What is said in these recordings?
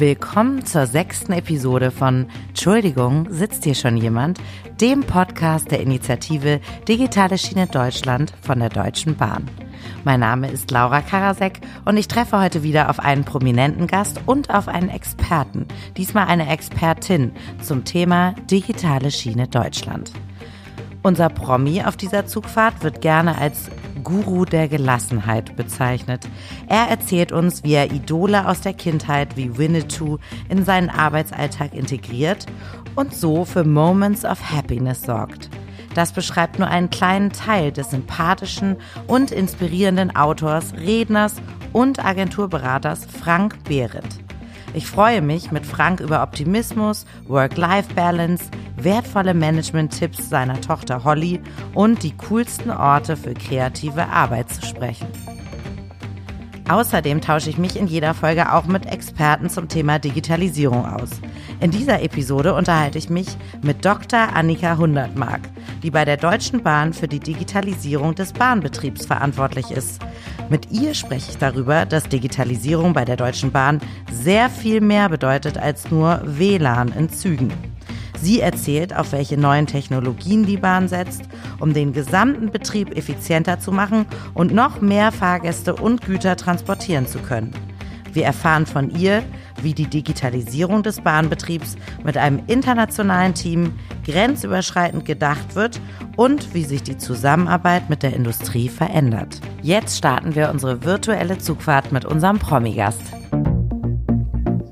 Willkommen zur sechsten Episode von Entschuldigung, sitzt hier schon jemand? Dem Podcast der Initiative Digitale Schiene Deutschland von der Deutschen Bahn. Mein Name ist Laura Karasek und ich treffe heute wieder auf einen prominenten Gast und auf einen Experten, diesmal eine Expertin zum Thema Digitale Schiene Deutschland. Unser Promi auf dieser Zugfahrt wird gerne als Guru der Gelassenheit bezeichnet. Er erzählt uns, wie er Idole aus der Kindheit wie Winnetou in seinen Arbeitsalltag integriert und so für Moments of Happiness sorgt. Das beschreibt nur einen kleinen Teil des sympathischen und inspirierenden Autors, Redners und Agenturberaters Frank Behrendt. Ich freue mich, mit Frank über Optimismus, Work-Life-Balance, wertvolle Management-Tipps seiner Tochter Holly und die coolsten Orte für kreative Arbeit zu sprechen. Außerdem tausche ich mich in jeder Folge auch mit Experten zum Thema Digitalisierung aus. In dieser Episode unterhalte ich mich mit Dr. Annika Hundertmark, die bei der Deutschen Bahn für die Digitalisierung des Bahnbetriebs verantwortlich ist. Mit ihr spreche ich darüber, dass Digitalisierung bei der Deutschen Bahn sehr viel mehr bedeutet als nur WLAN in Zügen. Sie erzählt, auf welche neuen Technologien die Bahn setzt, um den gesamten Betrieb effizienter zu machen und noch mehr Fahrgäste und Güter transportieren zu können. Wir erfahren von ihr, wie die Digitalisierung des Bahnbetriebs mit einem internationalen Team grenzüberschreitend gedacht wird und wie sich die Zusammenarbeit mit der Industrie verändert. Jetzt starten wir unsere virtuelle Zugfahrt mit unserem Promigast.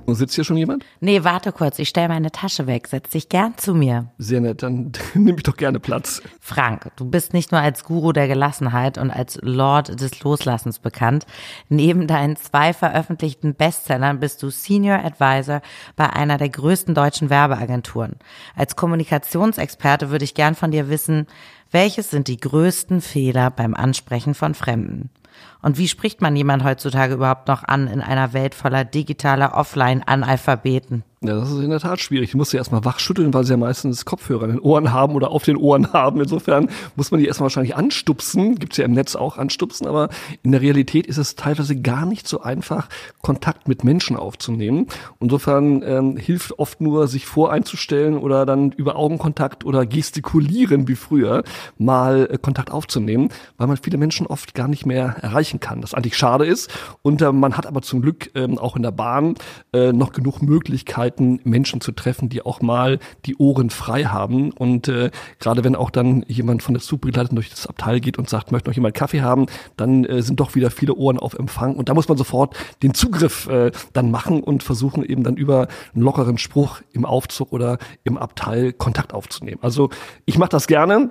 Und sitzt hier schon jemand? Nee, warte kurz, ich stelle meine Tasche weg. Setz dich gern zu mir. Sehr nett, dann nehme ich doch gerne Platz. Frank, du bist nicht nur als Guru der Gelassenheit und als Lord des Loslassens bekannt. Neben deinen zwei veröffentlichten Bestsellern bist du Senior Advisor bei einer der größten deutschen Werbeagenturen. Als Kommunikationsexperte würde ich gern von dir wissen, welches sind die größten Fehler beim Ansprechen von Fremden? Und wie spricht man jemand heutzutage überhaupt noch an in einer Welt voller digitaler Offline-Analphabeten? Ja, das ist in der Tat schwierig. Ich muss sie erstmal wachschütteln, weil sie ja meistens Kopfhörer in den Ohren haben oder auf den Ohren haben. Insofern muss man die erstmal wahrscheinlich anstupsen. Gibt's ja im Netz auch anstupsen, aber in der Realität ist es teilweise gar nicht so einfach, Kontakt mit Menschen aufzunehmen. Insofern ähm, hilft oft nur, sich voreinzustellen oder dann über Augenkontakt oder gestikulieren wie früher mal äh, Kontakt aufzunehmen, weil man viele Menschen oft gar nicht mehr erreichen kann. Das eigentlich schade ist. Und äh, man hat aber zum Glück ähm, auch in der Bahn äh, noch genug Möglichkeiten, Menschen zu treffen, die auch mal die Ohren frei haben. Und äh, gerade wenn auch dann jemand von der Zugbegleitung durch das Abteil geht und sagt, möchte noch jemand Kaffee haben, dann äh, sind doch wieder viele Ohren auf Empfang. Und da muss man sofort den Zugriff äh, dann machen und versuchen eben dann über einen lockeren Spruch im Aufzug oder im Abteil Kontakt aufzunehmen. Also ich mache das gerne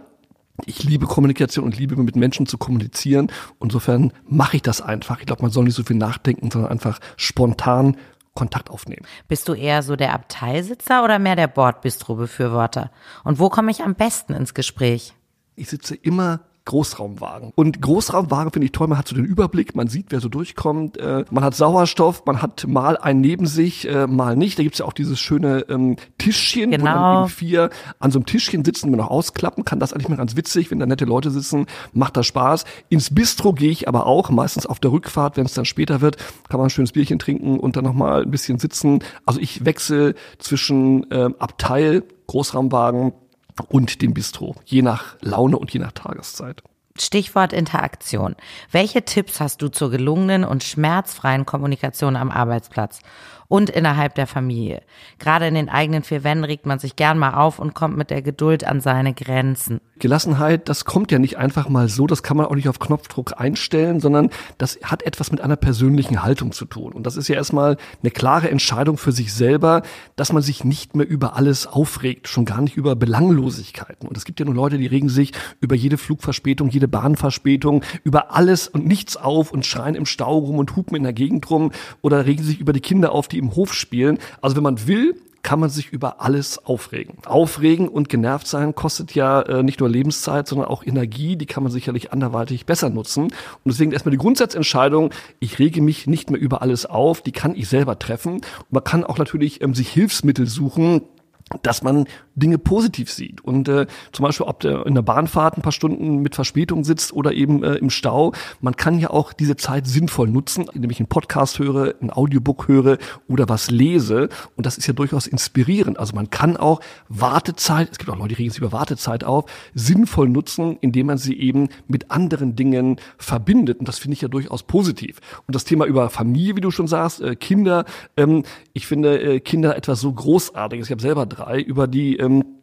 ich liebe Kommunikation und liebe mit Menschen zu kommunizieren. Insofern mache ich das einfach. Ich glaube, man soll nicht so viel nachdenken, sondern einfach spontan Kontakt aufnehmen. Bist du eher so der Abteilsitzer oder mehr der Bordbistro-Befürworter? Und wo komme ich am besten ins Gespräch? Ich sitze immer Großraumwagen. Und Großraumwagen finde ich toll, man hat so den Überblick, man sieht, wer so durchkommt, äh, man hat Sauerstoff, man hat mal einen neben sich, äh, mal nicht. Da gibt's ja auch dieses schöne ähm, Tischchen, genau. wo dann eben vier an so einem Tischchen sitzen, wir noch ausklappen kann. Das eigentlich mal ganz witzig, wenn da nette Leute sitzen, macht das Spaß. Ins Bistro gehe ich aber auch, meistens auf der Rückfahrt, wenn es dann später wird, kann man ein schönes Bierchen trinken und dann nochmal ein bisschen sitzen. Also ich wechsle zwischen äh, Abteil, Großraumwagen, und dem Bistro, je nach Laune und je nach Tageszeit. Stichwort Interaktion. Welche Tipps hast du zur gelungenen und schmerzfreien Kommunikation am Arbeitsplatz? Und innerhalb der Familie. Gerade in den eigenen vier Wänden regt man sich gern mal auf und kommt mit der Geduld an seine Grenzen. Gelassenheit, das kommt ja nicht einfach mal so, das kann man auch nicht auf Knopfdruck einstellen, sondern das hat etwas mit einer persönlichen Haltung zu tun. Und das ist ja erstmal eine klare Entscheidung für sich selber, dass man sich nicht mehr über alles aufregt, schon gar nicht über Belanglosigkeiten. Und es gibt ja nur Leute, die regen sich über jede Flugverspätung, jede Bahnverspätung, über alles und nichts auf und schreien im Stau rum und hupen in der Gegend rum oder regen sich über die Kinder auf, die die im Hof spielen. Also wenn man will, kann man sich über alles aufregen. Aufregen und genervt sein kostet ja äh, nicht nur Lebenszeit, sondern auch Energie. Die kann man sicherlich anderweitig besser nutzen. Und deswegen erstmal die Grundsatzentscheidung, ich rege mich nicht mehr über alles auf, die kann ich selber treffen. Und man kann auch natürlich ähm, sich Hilfsmittel suchen, dass man Dinge positiv sieht. Und äh, zum Beispiel, ob der in der Bahnfahrt ein paar Stunden mit Verspätung sitzt oder eben äh, im Stau, man kann ja auch diese Zeit sinnvoll nutzen, indem ich einen Podcast höre, ein Audiobook höre oder was lese. Und das ist ja durchaus inspirierend. Also man kann auch Wartezeit, es gibt auch Leute, die regen sich über Wartezeit auf, sinnvoll nutzen, indem man sie eben mit anderen Dingen verbindet. Und das finde ich ja durchaus positiv. Und das Thema über Familie, wie du schon sagst, äh, Kinder, ähm, ich finde äh, Kinder etwas so Großartiges. Ich habe selber drei, über die ähm,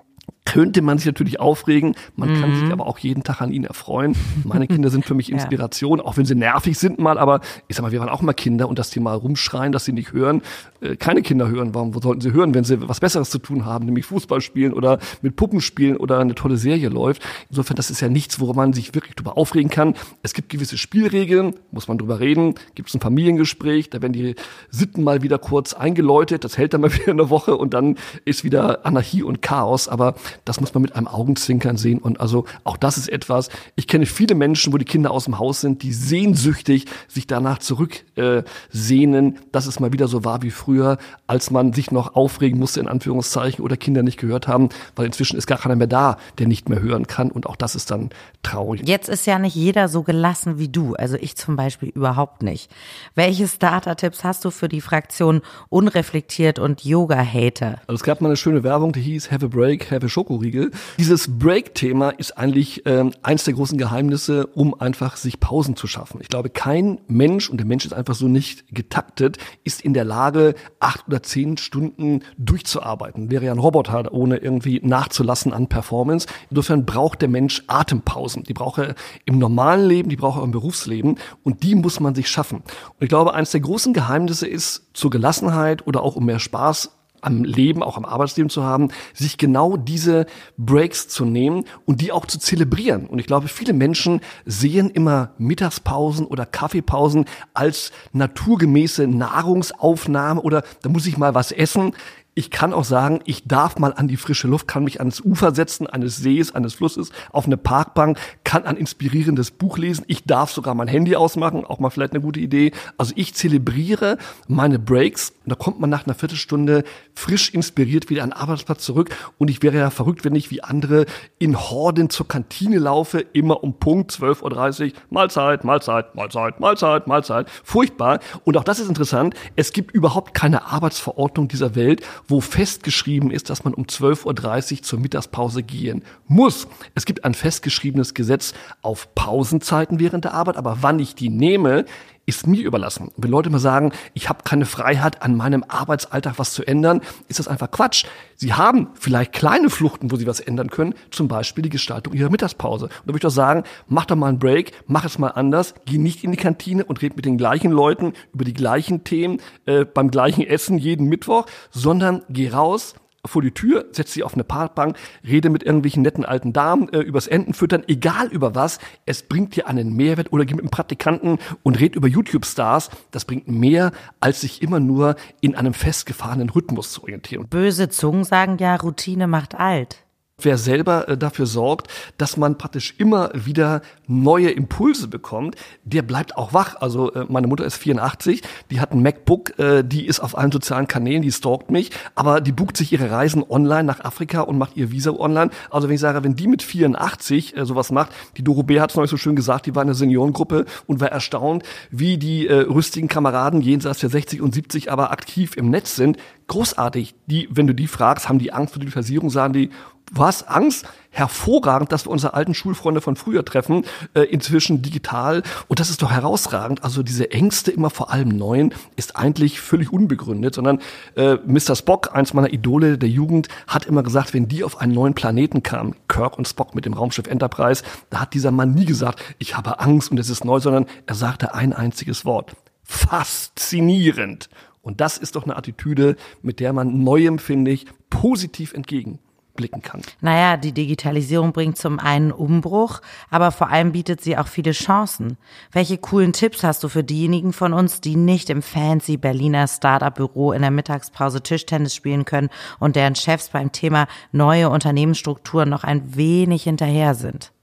könnte man sich natürlich aufregen, man mhm. kann sich aber auch jeden Tag an ihnen erfreuen. Meine Kinder sind für mich Inspiration, ja. auch wenn sie nervig sind mal, aber ich sag mal, wir waren auch mal Kinder und dass die mal rumschreien, dass sie nicht hören, äh, keine Kinder hören, warum sollten sie hören, wenn sie was Besseres zu tun haben, nämlich Fußball spielen oder mit Puppen spielen oder eine tolle Serie läuft. Insofern, das ist ja nichts, worum man sich wirklich drüber aufregen kann. Es gibt gewisse Spielregeln, muss man drüber reden, gibt es ein Familiengespräch, da werden die Sitten mal wieder kurz eingeläutet, das hält dann mal wieder eine Woche und dann ist wieder Anarchie und Chaos, aber das muss man mit einem Augenzwinkern sehen. Und also auch das ist etwas, ich kenne viele Menschen, wo die Kinder aus dem Haus sind, die sehnsüchtig sich danach zurücksehnen, äh, dass es mal wieder so war wie früher, als man sich noch aufregen musste, in Anführungszeichen, oder Kinder nicht gehört haben, weil inzwischen ist gar keiner mehr da, der nicht mehr hören kann. Und auch das ist dann traurig. Jetzt ist ja nicht jeder so gelassen wie du. Also ich zum Beispiel überhaupt nicht. Welche Starter-Tipps hast du für die Fraktion unreflektiert und Yoga-Hater? Also es gab mal eine schöne Werbung, die hieß Have a Break, Have Show Schokoriegel. Dieses Break-Thema ist eigentlich ähm, eins der großen Geheimnisse, um einfach sich Pausen zu schaffen. Ich glaube, kein Mensch, und der Mensch ist einfach so nicht getaktet, ist in der Lage, acht oder zehn Stunden durchzuarbeiten. Wäre ja ein Roboter, ohne irgendwie nachzulassen an Performance. Insofern braucht der Mensch Atempausen. Die braucht er im normalen Leben, die braucht er im Berufsleben und die muss man sich schaffen. Und ich glaube, eines der großen Geheimnisse ist, zur Gelassenheit oder auch um mehr Spaß am Leben, auch am Arbeitsleben zu haben, sich genau diese Breaks zu nehmen und die auch zu zelebrieren. Und ich glaube, viele Menschen sehen immer Mittagspausen oder Kaffeepausen als naturgemäße Nahrungsaufnahme oder da muss ich mal was essen. Ich kann auch sagen, ich darf mal an die frische Luft, kann mich ans Ufer setzen, eines Sees, eines Flusses, auf eine Parkbank, kann ein inspirierendes Buch lesen. Ich darf sogar mein Handy ausmachen, auch mal vielleicht eine gute Idee. Also ich zelebriere meine Breaks und da kommt man nach einer Viertelstunde frisch inspiriert wieder an den Arbeitsplatz zurück. Und ich wäre ja verrückt, wenn ich wie andere in Horden zur Kantine laufe, immer um Punkt 12.30 Uhr, Mahlzeit, Mahlzeit, Mahlzeit, Mahlzeit, Mahlzeit. Furchtbar. Und auch das ist interessant. Es gibt überhaupt keine Arbeitsverordnung dieser Welt, wo festgeschrieben ist, dass man um 12.30 Uhr zur Mittagspause gehen muss. Es gibt ein festgeschriebenes Gesetz auf Pausenzeiten während der Arbeit, aber wann ich die nehme, ist mir überlassen. Wenn Leute mal sagen, ich habe keine Freiheit, an meinem Arbeitsalltag was zu ändern, ist das einfach Quatsch. Sie haben vielleicht kleine Fluchten, wo sie was ändern können, zum Beispiel die Gestaltung ihrer Mittagspause. Und da würde ich doch sagen, mach doch mal einen Break, mach es mal anders, geh nicht in die Kantine und red mit den gleichen Leuten über die gleichen Themen äh, beim gleichen Essen jeden Mittwoch, sondern geh raus, vor die Tür, setz sie auf eine Parkbank, rede mit irgendwelchen netten alten Damen äh, übers Entenfüttern, egal über was. Es bringt dir einen Mehrwert oder geh mit einem Praktikanten und red über YouTube-Stars. Das bringt mehr, als sich immer nur in einem festgefahrenen Rhythmus zu orientieren. Böse Zungen sagen ja, Routine macht alt wer selber äh, dafür sorgt, dass man praktisch immer wieder neue Impulse bekommt, der bleibt auch wach. Also äh, meine Mutter ist 84, die hat ein MacBook, äh, die ist auf allen sozialen Kanälen, die stalkt mich, aber die bucht sich ihre Reisen online nach Afrika und macht ihr Visa online. Also wenn ich sage, wenn die mit 84 äh, sowas macht, die Doro B hat es neulich so schön gesagt, die war eine Seniorengruppe und war erstaunt, wie die rüstigen Kameraden jenseits der 60 und 70 aber aktiv im Netz sind. Großartig. Die, wenn du die fragst, haben die Angst vor der Digitalisierung, sagen die, was Angst? Hervorragend, dass wir unsere alten Schulfreunde von früher treffen, äh, inzwischen digital. Und das ist doch herausragend. Also diese Ängste immer vor allem Neuen ist eigentlich völlig unbegründet, sondern äh, Mr. Spock, eins meiner Idole der Jugend, hat immer gesagt, wenn die auf einen neuen Planeten kamen, Kirk und Spock mit dem Raumschiff Enterprise, da hat dieser Mann nie gesagt, ich habe Angst und es ist neu, sondern er sagte ein einziges Wort. Faszinierend. Und das ist doch eine Attitüde, mit der man Neuem, finde ich, positiv entgegen blicken kann. Naja, die Digitalisierung bringt zum einen Umbruch, aber vor allem bietet sie auch viele Chancen. Welche coolen Tipps hast du für diejenigen von uns, die nicht im fancy Berliner Startup-Büro in der Mittagspause Tischtennis spielen können und deren Chefs beim Thema neue Unternehmensstrukturen noch ein wenig hinterher sind?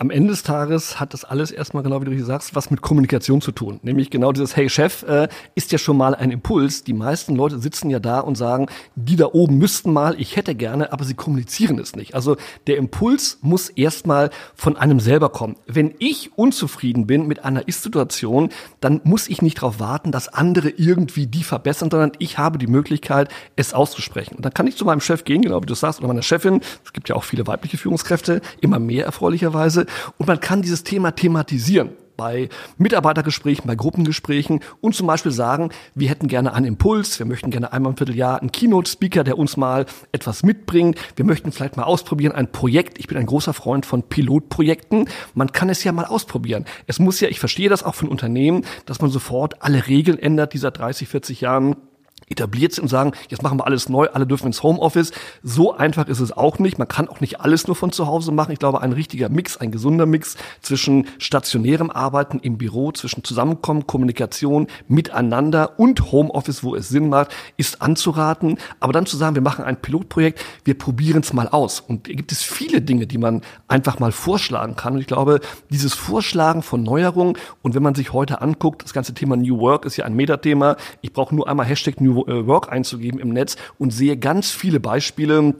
Am Ende des Tages hat das alles erstmal, genau wie du sagst, was mit Kommunikation zu tun. Nämlich genau dieses, hey Chef, äh, ist ja schon mal ein Impuls. Die meisten Leute sitzen ja da und sagen, die da oben müssten mal, ich hätte gerne, aber sie kommunizieren es nicht. Also der Impuls muss erstmal von einem selber kommen. Wenn ich unzufrieden bin mit einer Ist-Situation, dann muss ich nicht darauf warten, dass andere irgendwie die verbessern, sondern ich habe die Möglichkeit, es auszusprechen. Und dann kann ich zu meinem Chef gehen, genau wie du sagst, oder meiner Chefin. Es gibt ja auch viele weibliche Führungskräfte, immer mehr erfreulicherweise und man kann dieses Thema thematisieren bei Mitarbeitergesprächen, bei Gruppengesprächen und zum Beispiel sagen, wir hätten gerne einen Impuls, wir möchten gerne einmal im Vierteljahr einen Keynote-Speaker, der uns mal etwas mitbringt, wir möchten vielleicht mal ausprobieren, ein Projekt, ich bin ein großer Freund von Pilotprojekten, man kann es ja mal ausprobieren. Es muss ja, ich verstehe das auch von Unternehmen, dass man sofort alle Regeln ändert, dieser 30, 40 Jahren etabliert sind und sagen, jetzt machen wir alles neu, alle dürfen ins Homeoffice. So einfach ist es auch nicht. Man kann auch nicht alles nur von zu Hause machen. Ich glaube, ein richtiger Mix, ein gesunder Mix zwischen stationärem Arbeiten im Büro, zwischen Zusammenkommen, Kommunikation, Miteinander und Homeoffice, wo es Sinn macht, ist anzuraten. Aber dann zu sagen, wir machen ein Pilotprojekt, wir probieren es mal aus. Und da gibt es viele Dinge, die man einfach mal vorschlagen kann. Und ich glaube, dieses Vorschlagen von Neuerungen und wenn man sich heute anguckt, das ganze Thema New Work ist ja ein Metathema. Ich brauche nur einmal Hashtag New äh, Work einzugeben im Netz und sehe ganz viele Beispiele,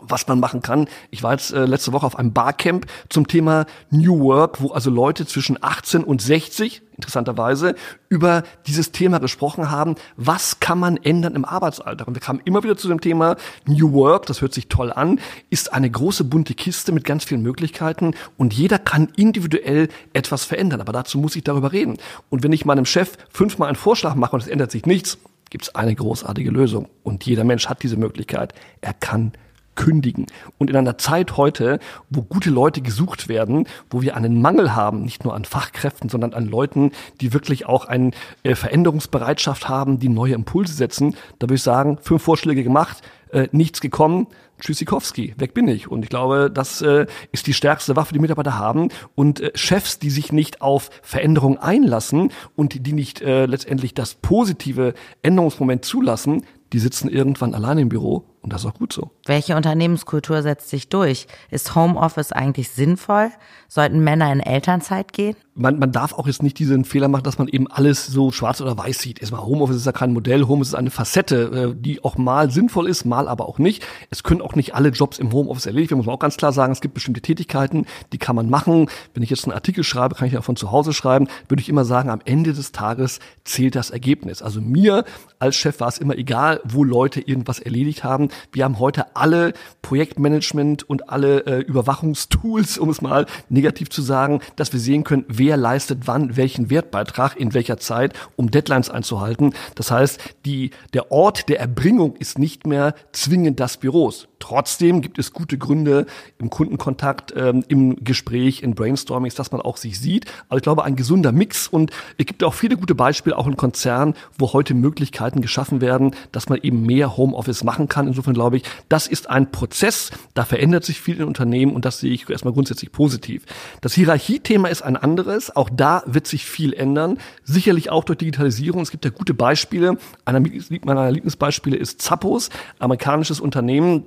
was man machen kann. Ich war jetzt äh, letzte Woche auf einem Barcamp zum Thema New Work, wo also Leute zwischen 18 und 60 interessanterweise über dieses Thema gesprochen haben. Was kann man ändern im Arbeitsalter? Und wir kamen immer wieder zu dem Thema New Work. Das hört sich toll an. Ist eine große bunte Kiste mit ganz vielen Möglichkeiten und jeder kann individuell etwas verändern. Aber dazu muss ich darüber reden. Und wenn ich meinem Chef fünfmal einen Vorschlag mache und es ändert sich nichts, gibt es eine großartige Lösung. Und jeder Mensch hat diese Möglichkeit. Er kann kündigen. Und in einer Zeit heute, wo gute Leute gesucht werden, wo wir einen Mangel haben, nicht nur an Fachkräften, sondern an Leuten, die wirklich auch eine äh, Veränderungsbereitschaft haben, die neue Impulse setzen, da würde ich sagen, fünf Vorschläge gemacht, äh, nichts gekommen. Tschüssikowski, weg bin ich. Und ich glaube, das äh, ist die stärkste Waffe, die Mitarbeiter haben. Und äh, Chefs, die sich nicht auf Veränderung einlassen und die nicht äh, letztendlich das positive Änderungsmoment zulassen, die sitzen irgendwann allein im Büro und das ist auch gut so. Welche Unternehmenskultur setzt sich durch? Ist Homeoffice eigentlich sinnvoll? Sollten Männer in Elternzeit gehen? Man, man darf auch jetzt nicht diesen Fehler machen, dass man eben alles so schwarz oder weiß sieht. Erstmal Homeoffice ist ja kein Modell, Homeoffice ist eine Facette, äh, die auch mal sinnvoll ist, mal aber auch nicht. Es können auch nicht alle Jobs im Homeoffice erledigt werden, muss man auch ganz klar sagen. Es gibt bestimmte Tätigkeiten, die kann man machen. Wenn ich jetzt einen Artikel schreibe, kann ich ja von zu Hause schreiben, würde ich immer sagen, am Ende des Tages zählt das Ergebnis. Also mir als Chef war es immer egal, wo Leute irgendwas erledigt haben. Wir haben heute alle Projektmanagement und alle äh, Überwachungstools, um es mal negativ zu sagen, dass wir sehen können, wer leistet wann welchen Wertbeitrag in welcher Zeit, um Deadlines einzuhalten. Das heißt, die, der Ort der Erbringung ist nicht mehr zwingend das Büros. Trotzdem gibt es gute Gründe im Kundenkontakt, ähm, im Gespräch, in Brainstormings, dass man auch sich sieht. Aber ich glaube, ein gesunder Mix und es gibt auch viele gute Beispiele, auch in Konzernen, wo heute Möglichkeiten geschaffen werden, dass man eben mehr Homeoffice machen kann. Insofern glaube ich, das ist ein Prozess, da verändert sich viel in Unternehmen und das sehe ich erstmal grundsätzlich positiv. Das Hierarchiethema ist ein anderes. Auch da wird sich viel ändern. Sicherlich auch durch Digitalisierung. Es gibt ja gute Beispiele. Einer meiner Lieblingsbeispiele ist Zappos, amerikanisches Unternehmen,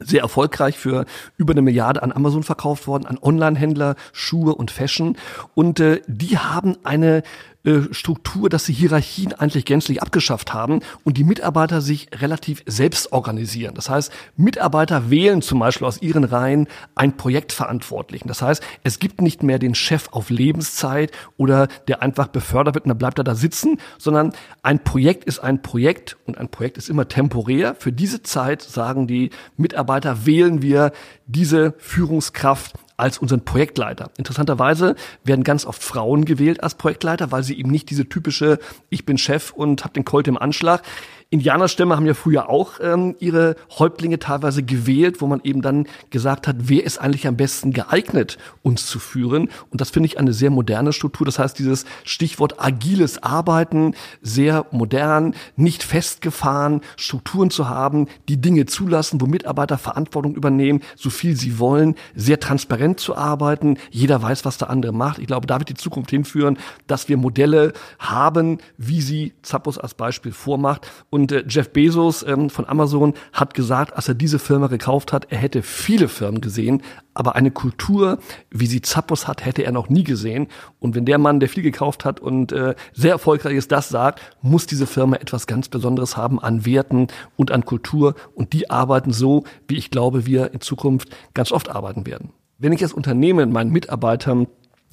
sehr erfolgreich für über eine Milliarde an Amazon verkauft worden, an Online-Händler, Schuhe und Fashion. Und äh, die haben eine äh, Struktur, dass sie Hierarchien eigentlich gänzlich abgeschafft haben und die Mitarbeiter sich relativ selbst organisieren. Das heißt, Mitarbeiter wählen zum Beispiel aus ihren Reihen einen Projektverantwortlichen. Das heißt, es gibt nicht mehr den Chef auf Lebenszeit oder der einfach befördert wird und dann bleibt er da sitzen, sondern ein Projekt ist ein Projekt und ein Projekt ist immer temporär. Für diese Zeit sagen die Mitarbeiter, wählen wir diese Führungskraft als unseren Projektleiter. Interessanterweise werden ganz oft Frauen gewählt als Projektleiter, weil sie eben nicht diese typische Ich bin Chef und habe den Colt im Anschlag. Indianerstämme haben ja früher auch ähm, ihre Häuptlinge teilweise gewählt, wo man eben dann gesagt hat, wer ist eigentlich am besten geeignet, uns zu führen. Und das finde ich eine sehr moderne Struktur. Das heißt, dieses Stichwort agiles Arbeiten, sehr modern, nicht festgefahren, Strukturen zu haben, die Dinge zulassen, wo Mitarbeiter Verantwortung übernehmen, so viel sie wollen, sehr transparent transparent zu arbeiten. Jeder weiß, was der andere macht. Ich glaube, da wird die Zukunft hinführen, dass wir Modelle haben, wie sie Zappos als Beispiel vormacht. Und äh, Jeff Bezos ähm, von Amazon hat gesagt, als er diese Firma gekauft hat, er hätte viele Firmen gesehen, aber eine Kultur, wie sie Zappos hat, hätte er noch nie gesehen. Und wenn der Mann, der viel gekauft hat und äh, sehr erfolgreich ist, das sagt, muss diese Firma etwas ganz Besonderes haben an Werten und an Kultur. Und die arbeiten so, wie ich glaube, wir in Zukunft ganz oft arbeiten werden. Wenn ich als Unternehmen meinen Mitarbeitern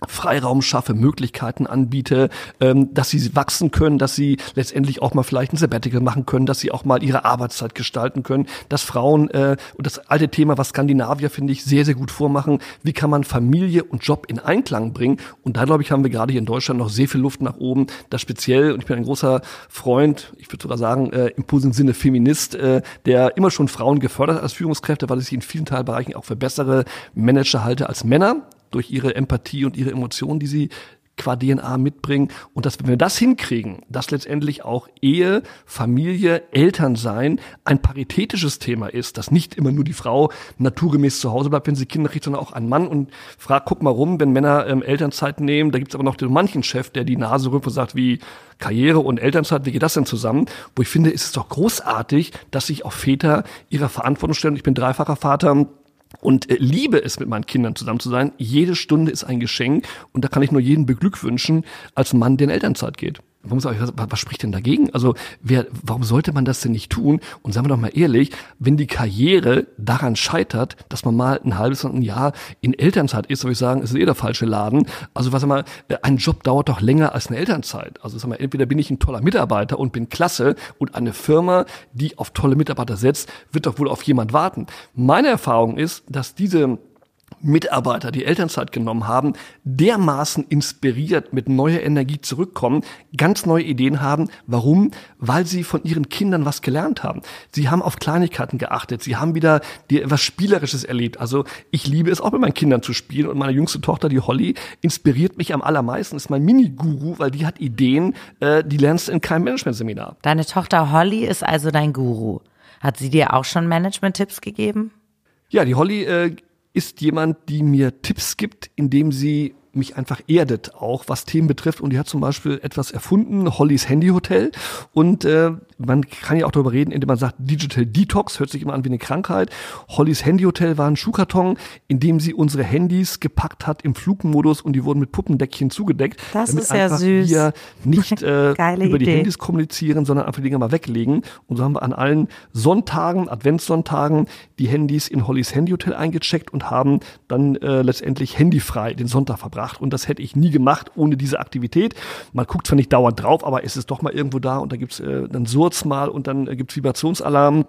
Freiraum schaffe, Möglichkeiten anbiete, ähm, dass sie wachsen können, dass sie letztendlich auch mal vielleicht ein Sabbatical machen können, dass sie auch mal ihre Arbeitszeit gestalten können, dass Frauen äh, und das alte Thema, was Skandinavier finde ich sehr sehr gut vormachen, wie kann man Familie und Job in Einklang bringen? Und da glaube ich haben wir gerade hier in Deutschland noch sehr viel Luft nach oben, das speziell und ich bin ein großer Freund, ich würde sogar sagen äh, im positiven Sinne Feminist, äh, der immer schon Frauen gefördert als Führungskräfte, weil ich sie in vielen Teilbereichen auch für bessere Manager halte als Männer durch ihre Empathie und ihre Emotionen, die sie qua DNA mitbringen. Und dass, wenn wir das hinkriegen, dass letztendlich auch Ehe, Familie, Elternsein ein paritätisches Thema ist, dass nicht immer nur die Frau naturgemäß zu Hause bleibt, wenn sie Kinder kriegt, sondern auch ein Mann und fragt, guck mal rum, wenn Männer ähm, Elternzeit nehmen, da gibt's aber noch den manchen Chef, der die Nase rümpft und sagt, wie Karriere und Elternzeit, wie geht das denn zusammen? Wo ich finde, ist es doch großartig, dass sich auch Väter ihrer Verantwortung stellen. Ich bin dreifacher Vater und äh, liebe es, mit meinen Kindern zusammen zu sein. Jede Stunde ist ein Geschenk und da kann ich nur jeden beglückwünschen, als Mann, der in Elternzeit geht. Sage ich, was, was spricht denn dagegen? Also, wer, warum sollte man das denn nicht tun? Und sagen wir doch mal ehrlich, wenn die Karriere daran scheitert, dass man mal ein halbes und ein Jahr in Elternzeit ist, würde ich sagen, ist eh der falsche Laden. Also, was mal, ein Job dauert doch länger als eine Elternzeit. Also, sag mal, entweder bin ich ein toller Mitarbeiter und bin klasse und eine Firma, die auf tolle Mitarbeiter setzt, wird doch wohl auf jemand warten. Meine Erfahrung ist, dass diese Mitarbeiter, die Elternzeit genommen haben, dermaßen inspiriert mit neuer Energie zurückkommen, ganz neue Ideen haben. Warum? Weil sie von ihren Kindern was gelernt haben. Sie haben auf Kleinigkeiten geachtet. Sie haben wieder etwas Spielerisches erlebt. Also ich liebe es auch mit meinen Kindern zu spielen und meine jüngste Tochter, die Holly, inspiriert mich am allermeisten. Ist mein Mini-Guru, weil die hat Ideen, äh, die lernst du in keinem Management-Seminar. Deine Tochter Holly ist also dein Guru. Hat sie dir auch schon Management-Tipps gegeben? Ja, die Holly äh, ist jemand, die mir Tipps gibt, indem sie mich einfach erdet, auch was Themen betrifft. Und die hat zum Beispiel etwas erfunden, Hollys Handy Hotel. Und äh, man kann ja auch darüber reden, indem man sagt, Digital Detox, hört sich immer an wie eine Krankheit. Hollys Handy Hotel war ein Schuhkarton, in dem sie unsere Handys gepackt hat im Flugmodus und die wurden mit Puppendeckchen zugedeckt. Das damit ist ja süß. wir nicht äh, über die Handys kommunizieren, sondern einfach die Dinge mal weglegen. Und so haben wir an allen Sonntagen, Adventssonntagen, die Handys in Hollys Handy Hotel eingecheckt und haben dann äh, letztendlich handyfrei den Sonntag verbracht gebracht und das hätte ich nie gemacht ohne diese Aktivität. Man guckt zwar nicht dauernd drauf, aber es ist doch mal irgendwo da und da gibt's äh, dann Surz mal und dann äh, gibt's Vibrationsalarm.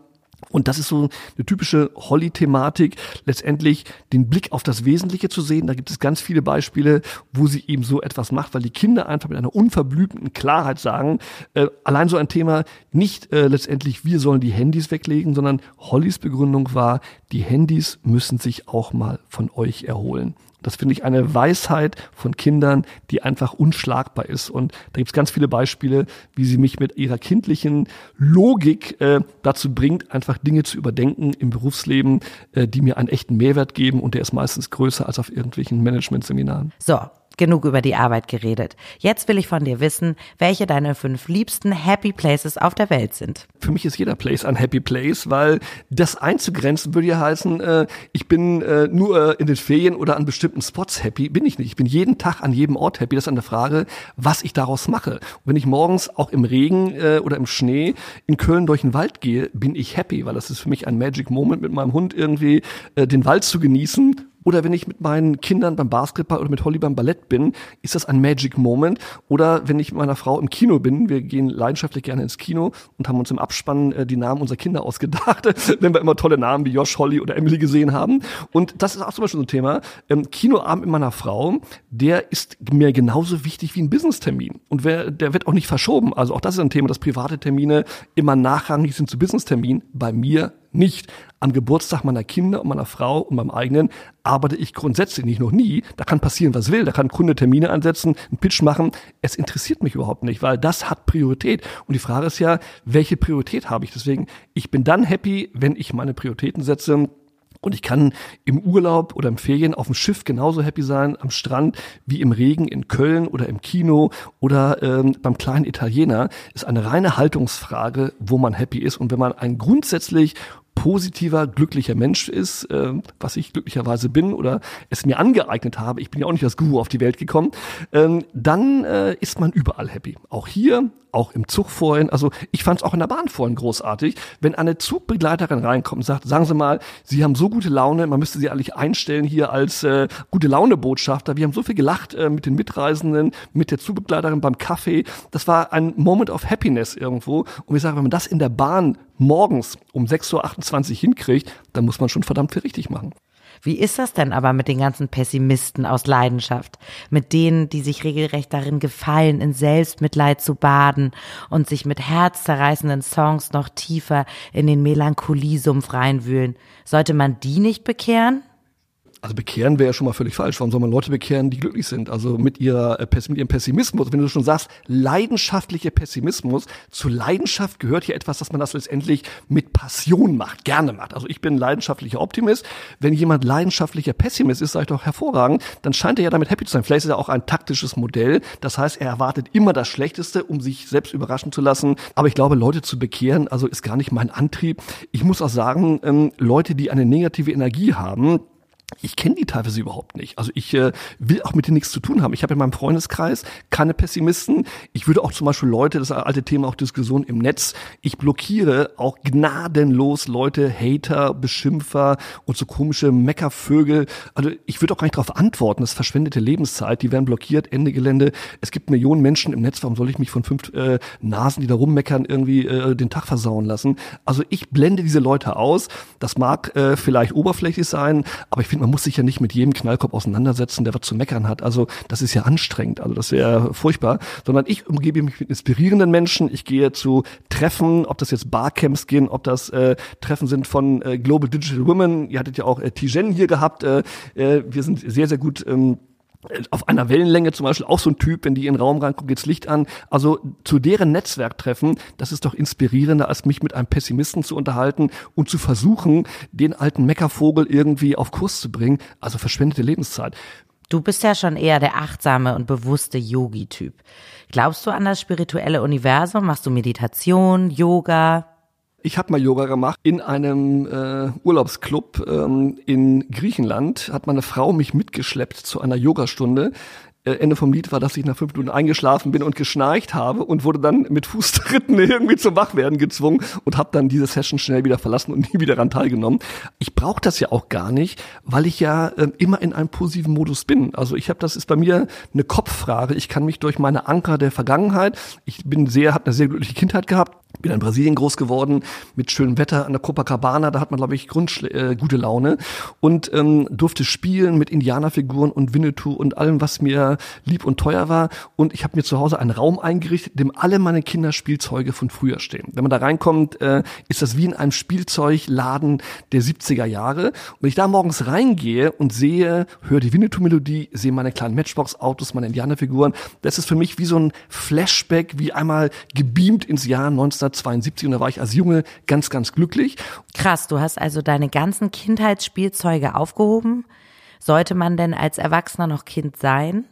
Und das ist so eine typische Holly-Thematik, letztendlich den Blick auf das Wesentliche zu sehen. Da gibt es ganz viele Beispiele, wo sie eben so etwas macht, weil die Kinder einfach mit einer unverblümten Klarheit sagen, äh, allein so ein Thema, nicht äh, letztendlich, wir sollen die Handys weglegen, sondern Hollys Begründung war, die Handys müssen sich auch mal von euch erholen. Das finde ich eine Weisheit von Kindern, die einfach unschlagbar ist. Und da gibt es ganz viele Beispiele, wie sie mich mit ihrer kindlichen Logik äh, dazu bringt, einfach Dinge zu überdenken im Berufsleben, äh, die mir einen echten Mehrwert geben. Und der ist meistens größer als auf irgendwelchen Management-Seminaren. So, genug über die Arbeit geredet. Jetzt will ich von dir wissen, welche deine fünf liebsten Happy Places auf der Welt sind. Für mich ist jeder Place ein Happy Place, weil das einzugrenzen würde ja heißen, äh, ich bin äh, nur äh, in den Ferien oder an bestimmten Spots happy. Bin ich nicht. Ich bin jeden Tag an jedem Ort happy. Das ist eine Frage, was ich daraus mache. Und wenn ich morgens auch im Regen oder im Schnee in Köln durch den Wald gehe, bin ich happy, weil das ist für mich ein Magic Moment, mit meinem Hund irgendwie den Wald zu genießen oder wenn ich mit meinen Kindern beim Basketball oder mit Holly beim Ballett bin, ist das ein Magic Moment. Oder wenn ich mit meiner Frau im Kino bin, wir gehen leidenschaftlich gerne ins Kino und haben uns im Abspann äh, die Namen unserer Kinder ausgedacht, wenn wir immer tolle Namen wie Josh, Holly oder Emily gesehen haben. Und das ist auch zum Beispiel so ein Thema. Ähm, Kinoabend mit meiner Frau, der ist mir genauso wichtig wie ein Business-Termin. Und wer, der wird auch nicht verschoben. Also auch das ist ein Thema, dass private Termine immer nachrangig sind zu Business-Terminen. Bei mir nicht. Am Geburtstag meiner Kinder und meiner Frau und meinem eigenen arbeite ich grundsätzlich nicht, noch nie. Da kann passieren, was will. Da kann Kunde Termine ansetzen, einen Pitch machen. Es interessiert mich überhaupt nicht, weil das hat Priorität. Und die Frage ist ja, welche Priorität habe ich? Deswegen, ich bin dann happy, wenn ich meine Prioritäten setze Und ich kann im Urlaub oder im Ferien auf dem Schiff genauso happy sein am Strand wie im Regen in Köln oder im Kino oder ähm, beim kleinen Italiener. Ist eine reine Haltungsfrage, wo man happy ist. Und wenn man ein grundsätzlich positiver, glücklicher Mensch ist, äh, was ich glücklicherweise bin oder es mir angeeignet habe, ich bin ja auch nicht als Guru auf die Welt gekommen, ähm, dann äh, ist man überall happy. Auch hier, auch im Zug vorhin. Also ich fand es auch in der Bahn vorhin großartig, wenn eine Zugbegleiterin reinkommt und sagt, sagen Sie mal, Sie haben so gute Laune, man müsste Sie eigentlich einstellen hier als äh, gute Laune-Botschafter. Wir haben so viel gelacht äh, mit den Mitreisenden, mit der Zugbegleiterin beim Kaffee. Das war ein Moment of Happiness irgendwo. Und ich sage, wenn man das in der Bahn morgens um 6.28 Uhr hinkriegt, dann muss man schon verdammt viel richtig machen. Wie ist das denn aber mit den ganzen Pessimisten aus Leidenschaft? Mit denen, die sich regelrecht darin gefallen, in Selbstmitleid zu baden und sich mit herzzerreißenden Songs noch tiefer in den Melancholiesumpf reinwühlen. Sollte man die nicht bekehren? Also bekehren wäre ja schon mal völlig falsch. Warum soll man Leute bekehren, die glücklich sind? Also mit, ihrer, äh, mit ihrem Pessimismus, wenn du schon sagst, leidenschaftlicher Pessimismus, zu Leidenschaft gehört hier etwas, dass man das letztendlich mit Passion macht, gerne macht. Also ich bin leidenschaftlicher Optimist. Wenn jemand leidenschaftlicher Pessimist ist, sage ich doch hervorragend, dann scheint er ja damit happy zu sein. Vielleicht ist er auch ein taktisches Modell. Das heißt, er erwartet immer das Schlechteste, um sich selbst überraschen zu lassen. Aber ich glaube, Leute zu bekehren, also ist gar nicht mein Antrieb. Ich muss auch sagen, ähm, Leute, die eine negative Energie haben, ich kenne die teilweise überhaupt nicht. Also ich äh, will auch mit denen nichts zu tun haben. Ich habe in meinem Freundeskreis keine Pessimisten. Ich würde auch zum Beispiel Leute, das alte Thema, auch Diskussion im Netz, ich blockiere auch gnadenlos Leute, Hater, Beschimpfer und so komische Meckervögel. Also ich würde auch gar nicht darauf antworten. Das ist verschwendete Lebenszeit. Die werden blockiert, Ende Gelände. Es gibt Millionen Menschen im Netz. Warum soll ich mich von fünf äh, Nasen, die da rummeckern, irgendwie äh, den Tag versauen lassen? Also ich blende diese Leute aus. Das mag äh, vielleicht oberflächlich sein, aber ich finde, man muss sich ja nicht mit jedem Knallkopf auseinandersetzen, der was zu meckern hat. Also das ist ja anstrengend, also das wäre furchtbar. Sondern ich umgebe mich mit inspirierenden Menschen. Ich gehe zu Treffen, ob das jetzt Barcamps gehen, ob das äh, Treffen sind von äh, Global Digital Women. Ihr hattet ja auch äh, Tijen hier gehabt. Äh, äh, wir sind sehr, sehr gut ähm, auf einer Wellenlänge zum Beispiel auch so ein Typ, wenn die in den Raum reingucken, geht's Licht an. Also zu deren Netzwerk treffen, das ist doch inspirierender, als mich mit einem Pessimisten zu unterhalten und zu versuchen, den alten Meckervogel irgendwie auf Kurs zu bringen. Also verschwendete Lebenszeit. Du bist ja schon eher der achtsame und bewusste Yogi-Typ. Glaubst du an das spirituelle Universum? Machst du Meditation, Yoga? Ich habe mal Yoga gemacht in einem äh, Urlaubsclub ähm, in Griechenland. Hat meine Frau mich mitgeschleppt zu einer Yogastunde. Äh, Ende vom Lied war, dass ich nach fünf Minuten eingeschlafen bin und geschnarcht habe und wurde dann mit Fußtritten irgendwie zum Wachwerden gezwungen und habe dann diese Session schnell wieder verlassen und nie wieder daran teilgenommen. Ich brauche das ja auch gar nicht, weil ich ja äh, immer in einem positiven Modus bin. Also ich habe, das ist bei mir eine Kopffrage. Ich kann mich durch meine Anker der Vergangenheit, ich bin sehr, habe eine sehr glückliche Kindheit gehabt, bin in Brasilien groß geworden mit schönem Wetter an der Copacabana, da hat man glaube ich Grundschle äh, gute Laune und ähm, durfte spielen mit Indianerfiguren und Winnetou und allem, was mir lieb und teuer war und ich habe mir zu Hause einen Raum eingerichtet, in dem alle meine Kinderspielzeuge von früher stehen. Wenn man da reinkommt, äh, ist das wie in einem Spielzeugladen der 70er Jahre und wenn ich da morgens reingehe und sehe, höre die Winnetou-Melodie, sehe meine kleinen Matchbox-Autos, meine Indianerfiguren, das ist für mich wie so ein Flashback, wie einmal gebeamt ins Jahr 19 1972 und da war ich als Junge ganz, ganz glücklich. Krass, du hast also deine ganzen Kindheitsspielzeuge aufgehoben. Sollte man denn als Erwachsener noch Kind sein?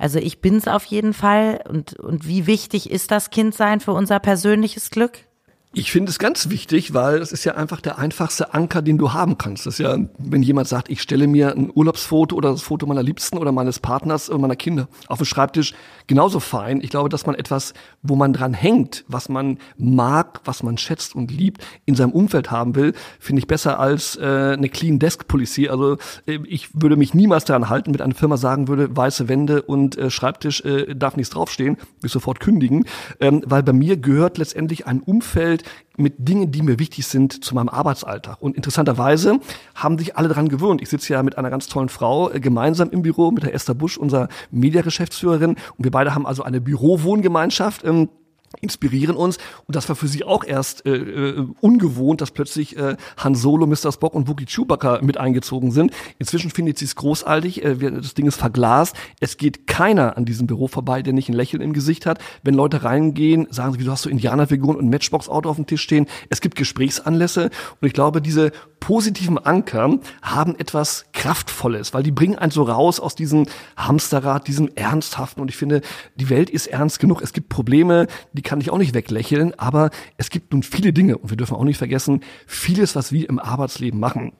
Also ich bin's auf jeden Fall. Und, und wie wichtig ist das Kindsein für unser persönliches Glück? Ich finde es ganz wichtig, weil es ist ja einfach der einfachste Anker, den du haben kannst. Das ist ja, wenn jemand sagt, ich stelle mir ein Urlaubsfoto oder das Foto meiner Liebsten oder meines Partners oder meiner Kinder auf den Schreibtisch, genauso fein. Ich glaube, dass man etwas, wo man dran hängt, was man mag, was man schätzt und liebt, in seinem Umfeld haben will, finde ich besser als äh, eine Clean Desk Policy. Also äh, ich würde mich niemals daran halten, mit einer Firma sagen würde, weiße Wände und äh, Schreibtisch äh, darf nichts draufstehen, ich sofort kündigen, ähm, weil bei mir gehört letztendlich ein Umfeld mit Dingen, die mir wichtig sind zu meinem Arbeitsalltag. Und interessanterweise haben sich alle daran gewöhnt. Ich sitze ja mit einer ganz tollen Frau äh, gemeinsam im Büro mit der Esther Busch, unserer Mediageschäftsführerin. Und wir beide haben also eine Bürowohngemeinschaft. Ähm, inspirieren uns. Und das war für sie auch erst äh, äh, ungewohnt, dass plötzlich äh, Han Solo, Mr. Spock und Wookie Chewbacca mit eingezogen sind. Inzwischen findet sie es großartig. Äh, das Ding ist verglast. Es geht keiner an diesem Büro vorbei, der nicht ein Lächeln im Gesicht hat. Wenn Leute reingehen, sagen sie, wieso hast du Indianerfiguren und Matchbox-Auto auf dem Tisch stehen? Es gibt Gesprächsanlässe. Und ich glaube, diese positiven Anker haben etwas Kraftvolles, weil die bringen einen so raus aus diesem Hamsterrad, diesem Ernsthaften. Und ich finde, die Welt ist ernst genug. Es gibt Probleme, die kann ich auch nicht weglächeln, aber es gibt nun viele Dinge und wir dürfen auch nicht vergessen, vieles, was wir im Arbeitsleben machen,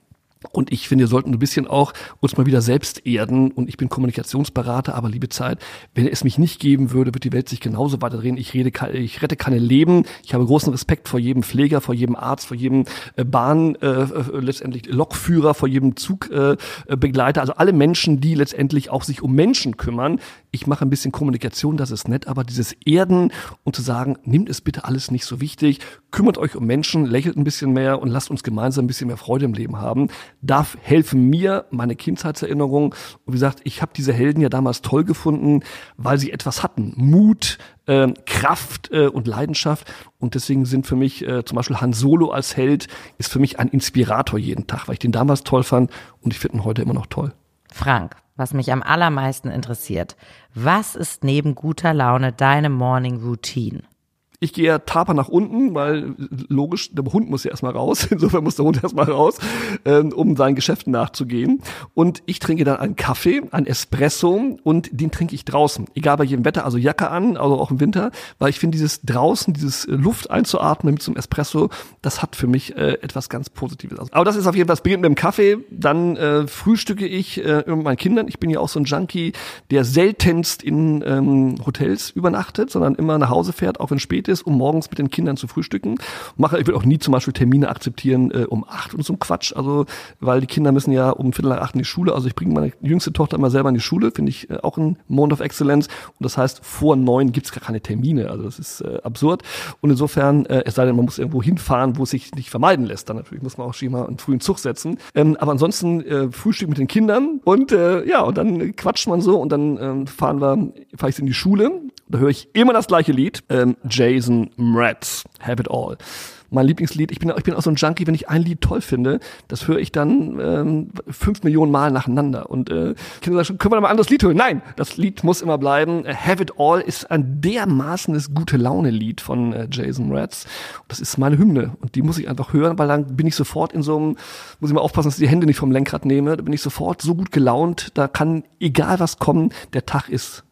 und ich finde, wir sollten ein bisschen auch uns mal wieder selbst erden. Und ich bin Kommunikationsberater, aber liebe Zeit, wenn es mich nicht geben würde, wird die Welt sich genauso weiterdrehen. Ich rede, ich rette keine Leben. Ich habe großen Respekt vor jedem Pfleger, vor jedem Arzt, vor jedem äh, Bahn, äh, äh, letztendlich Lokführer, vor jedem Zugbegleiter. Äh, also alle Menschen, die letztendlich auch sich um Menschen kümmern. Ich mache ein bisschen Kommunikation, das ist nett, aber dieses Erden und zu sagen, nimmt es bitte alles nicht so wichtig, kümmert euch um Menschen, lächelt ein bisschen mehr und lasst uns gemeinsam ein bisschen mehr Freude im Leben haben darf helfen mir, meine Kindheitserinnerungen. Und wie gesagt, ich habe diese Helden ja damals toll gefunden, weil sie etwas hatten. Mut, äh, Kraft äh, und Leidenschaft. Und deswegen sind für mich äh, zum Beispiel Han Solo als Held ist für mich ein Inspirator jeden Tag, weil ich den damals toll fand und ich finde ihn heute immer noch toll. Frank, was mich am allermeisten interessiert, was ist neben guter Laune deine Morning Routine? Ich gehe ja taper nach unten, weil logisch, der Hund muss ja erstmal raus. Insofern muss der Hund erstmal raus, ähm, um seinen Geschäften nachzugehen. Und ich trinke dann einen Kaffee, einen Espresso und den trinke ich draußen. Egal bei jedem Wetter, also Jacke an, also auch im Winter, weil ich finde, dieses draußen, dieses Luft einzuatmen mit so einem Espresso, das hat für mich äh, etwas ganz Positives. Aber das ist auf jeden Fall, es beginnt mit dem Kaffee, dann äh, frühstücke ich äh, mit meinen Kindern. Ich bin ja auch so ein Junkie, der seltenst in ähm, Hotels übernachtet, sondern immer nach Hause fährt, auch wenn spät ist, um morgens mit den Kindern zu frühstücken. Mache, ich will auch nie zum Beispiel Termine akzeptieren äh, um acht und so ein Quatsch. Also, weil die Kinder müssen ja um Viertel nach acht in die Schule. Also ich bringe meine jüngste Tochter immer selber in die Schule, finde ich äh, auch ein Moment of Excellence. Und das heißt, vor neun gibt's gar keine Termine. Also das ist äh, absurd. Und insofern, äh, es sei denn, man muss irgendwo hinfahren, wo es sich nicht vermeiden lässt. Dann natürlich muss man auch schon mal einen frühen Zug setzen. Ähm, aber ansonsten äh, Frühstück mit den Kindern und äh, ja, und dann quatscht man so und dann ähm, fahren wir, fahre ich in die Schule da höre ich immer das gleiche Lied. Ähm, Jason Mraz, Have It All. Mein Lieblingslied, ich bin, ich bin auch so ein Junkie, wenn ich ein Lied toll finde, das höre ich dann ähm, fünf Millionen Mal nacheinander. Und äh, Kinder sagen, können wir da mal ein anderes Lied hören? Nein, das Lied muss immer bleiben. Have It All ist ein dermaßenes gute Laune-Lied von äh, Jason Mraz. Das ist meine Hymne und die muss ich einfach hören, weil dann bin ich sofort in so einem, muss ich mal aufpassen, dass ich die Hände nicht vom Lenkrad nehme, da bin ich sofort so gut gelaunt, da kann egal was kommen, der Tag ist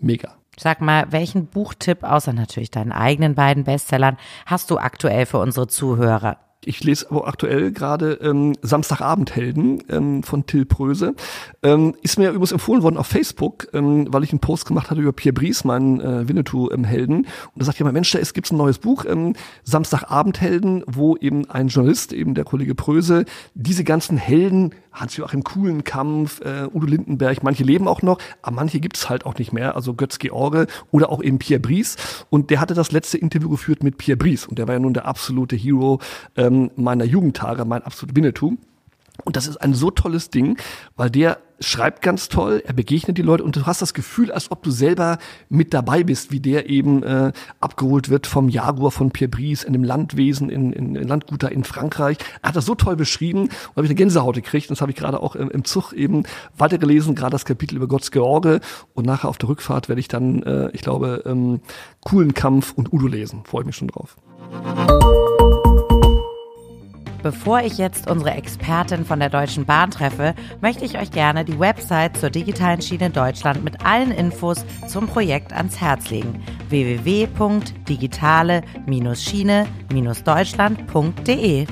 mega. Sag mal, welchen Buchtipp, außer natürlich deinen eigenen beiden Bestsellern, hast du aktuell für unsere Zuhörer? Ich lese aber aktuell gerade ähm, Samstagabendhelden ähm, von Till Pröse. Ähm, ist mir übrigens empfohlen worden auf Facebook, ähm, weil ich einen Post gemacht hatte über Pierre Brice, meinen äh, Winnetou-Helden. Ähm, und da sagt jemand, Mensch, da ist, gibt's ein neues Buch, ähm, Samstagabendhelden, wo eben ein Journalist, eben der Kollege Pröse, diese ganzen Helden Hans-Joachim Kuhlenkampf, äh, Udo Lindenberg, manche leben auch noch, aber manche gibt's halt auch nicht mehr, also Götz George oder auch eben Pierre Brice. Und der hatte das letzte Interview geführt mit Pierre Brice und der war ja nun der absolute Hero ähm, meiner Jugendtage, mein absoluter Winnetou. Und das ist ein so tolles Ding, weil der schreibt ganz toll, er begegnet die Leute und du hast das Gefühl, als ob du selber mit dabei bist, wie der eben äh, abgeholt wird vom Jaguar von Pierre Brice in dem Landwesen, in, in, in Landguter in Frankreich. Er hat das so toll beschrieben und habe ich eine Gänsehaut gekriegt. Und das habe ich gerade auch im, im Zug eben weitergelesen, gerade das Kapitel über Gottes George. Und nachher auf der Rückfahrt werde ich dann, äh, ich glaube, ähm, coolen Kampf und Udo lesen. Freue ich mich schon drauf. Bevor ich jetzt unsere Expertin von der Deutschen Bahn treffe, möchte ich euch gerne die Website zur digitalen Schiene Deutschland mit allen Infos zum Projekt ans Herz legen. www.digitale-schiene-deutschland.de